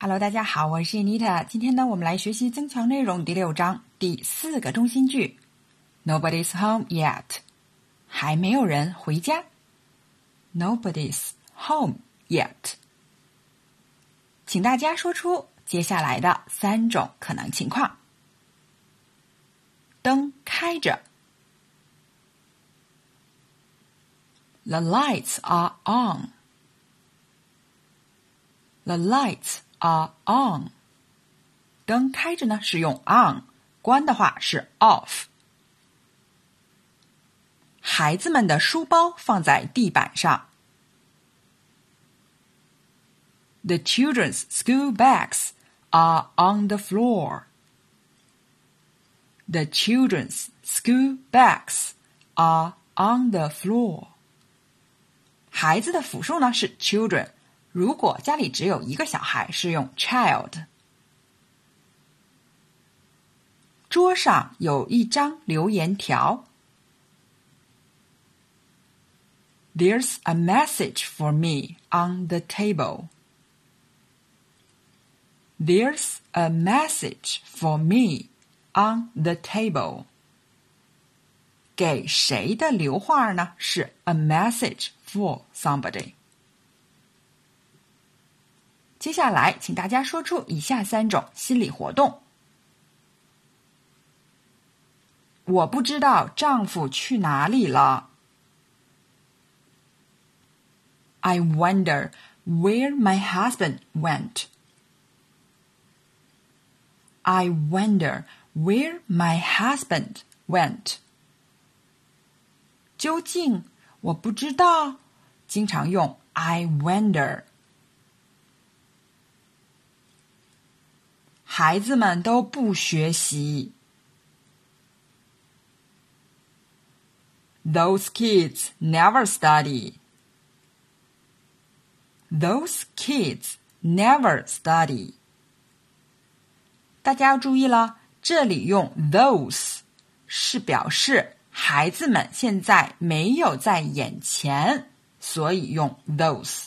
Hello，大家好，我是 Nita。今天呢，我们来学习增强内容第六章第四个中心句：Nobody's home yet，还没有人回家。Nobody's home yet，请大家说出接下来的三种可能情况：灯开着，The lights are on。The lights are on，灯开着呢是用 on，关的话是 off。孩子们的书包放在地板上。The children's school bags are on the floor. The children's school bags are on the floor. 孩子的复数呢是 children。 如果家里只有一个小孩，是用 child。桌上有一张留言条。There's a message for me on the table. There's a message for me on the table. 给谁的留话呢？是 a message for somebody。接下来，请大家说出以下三种心理活动。我不知道丈夫去哪里了。I wonder where my husband went. I wonder where my husband went. 究竟我不知道，经常用 I wonder。孩子们都不学习。Those kids never study. Those kids never study. 大家要注意了，这里用 those 是表示孩子们现在没有在眼前，所以用 those。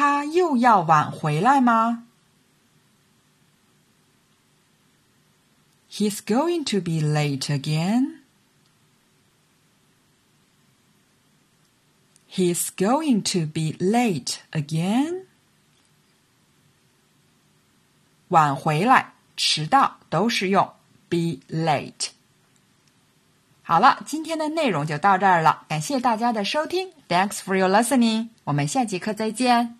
他又要晚回来吗？He's going to be late again. He's going to be late again. 晚回来、迟到都是用 be late。好了，今天的内容就到这儿了，感谢大家的收听。Thanks for your listening。我们下节课再见。